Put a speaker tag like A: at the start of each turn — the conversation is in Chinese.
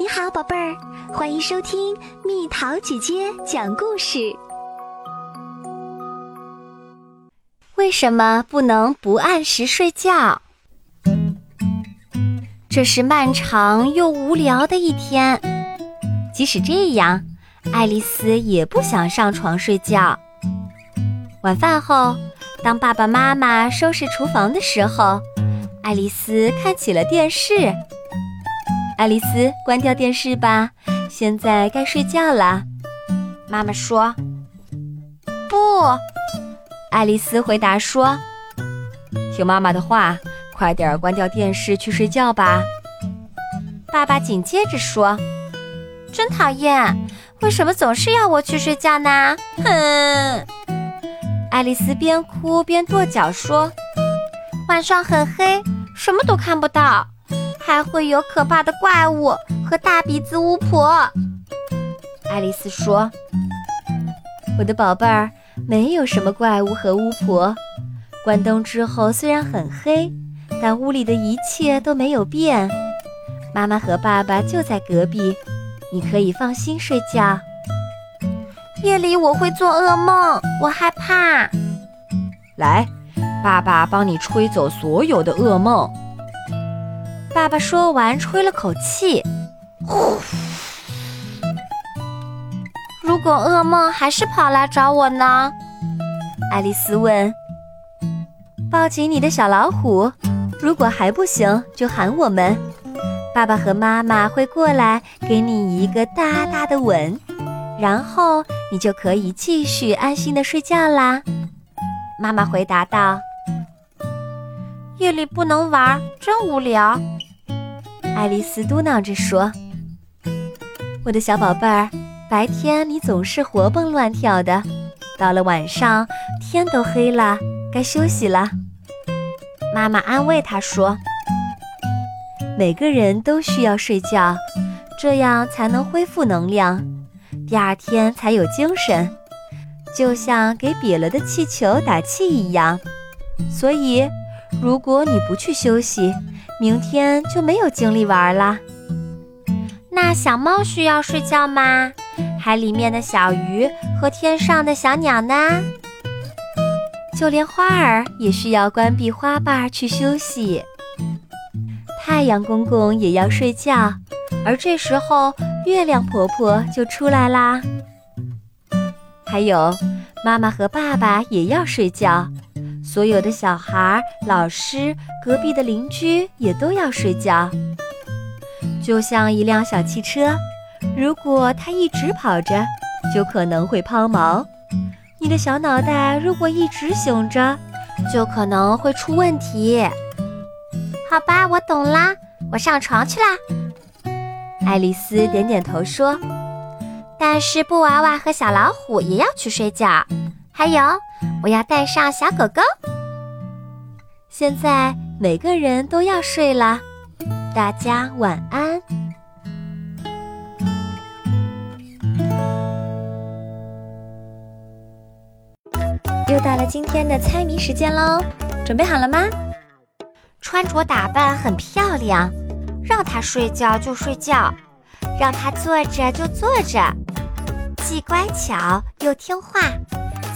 A: 你好，宝贝儿，欢迎收听蜜桃姐姐讲故事。
B: 为什么不能不按时睡觉？这是漫长又无聊的一天。即使这样，爱丽丝也不想上床睡觉。晚饭后，当爸爸妈妈收拾厨房的时候，爱丽丝看起了电视。爱丽丝，关掉电视吧，现在该睡觉了。妈妈说：“
C: 不。”
B: 爱丽丝回答说：“
D: 听妈妈的话，快点关掉电视去睡觉吧。”
B: 爸爸紧接着说：“
C: 真讨厌，为什么总是要我去睡觉呢？”哼！
B: 爱丽丝边哭边跺脚说：“
C: 晚上很黑，什么都看不到。”还会有可怕的怪物和大鼻子巫婆。
B: 爱丽丝说：“我的宝贝儿，没有什么怪物和巫婆。关灯之后虽然很黑，但屋里的一切都没有变。妈妈和爸爸就在隔壁，你可以放心睡觉。
C: 夜里我会做噩梦，我害怕。
D: 来，爸爸帮你吹走所有的噩梦。”
B: 爸爸说完，吹了口气，呼。
C: 如果噩梦还是跑来找我呢？
B: 爱丽丝问。抱紧你的小老虎，如果还不行，就喊我们，爸爸和妈妈会过来给你一个大大的吻，然后你就可以继续安心的睡觉啦。妈妈回答道。
C: 夜里不能玩，真无聊。
B: 爱丽丝嘟囔着说：“我的小宝贝儿，白天你总是活蹦乱跳的，到了晚上天都黑了，该休息了。”妈妈安慰她说：“每个人都需要睡觉，这样才能恢复能量，第二天才有精神，就像给瘪了的气球打气一样。所以，如果你不去休息，”明天就没有精力玩了。
C: 那小猫需要睡觉吗？海里面的小鱼和天上的小鸟呢？
B: 就连花儿也需要关闭花瓣去休息。太阳公公也要睡觉，而这时候月亮婆婆就出来啦。还有，妈妈和爸爸也要睡觉。所有的小孩、老师、隔壁的邻居也都要睡觉，就像一辆小汽车，如果它一直跑着，就可能会抛锚。你的小脑袋如果一直醒着，就可能会出问题。
C: 好吧，我懂啦，我上床去啦。
B: 爱丽丝点点头说：“
C: 但是布娃娃和小老虎也要去睡觉，还有。”我要带上小狗狗。
B: 现在每个人都要睡了，大家晚安。又到了今天的猜谜时间喽，准备好了吗？
C: 穿着打扮很漂亮，让他睡觉就睡觉，让他坐着就坐着，既乖巧又听话。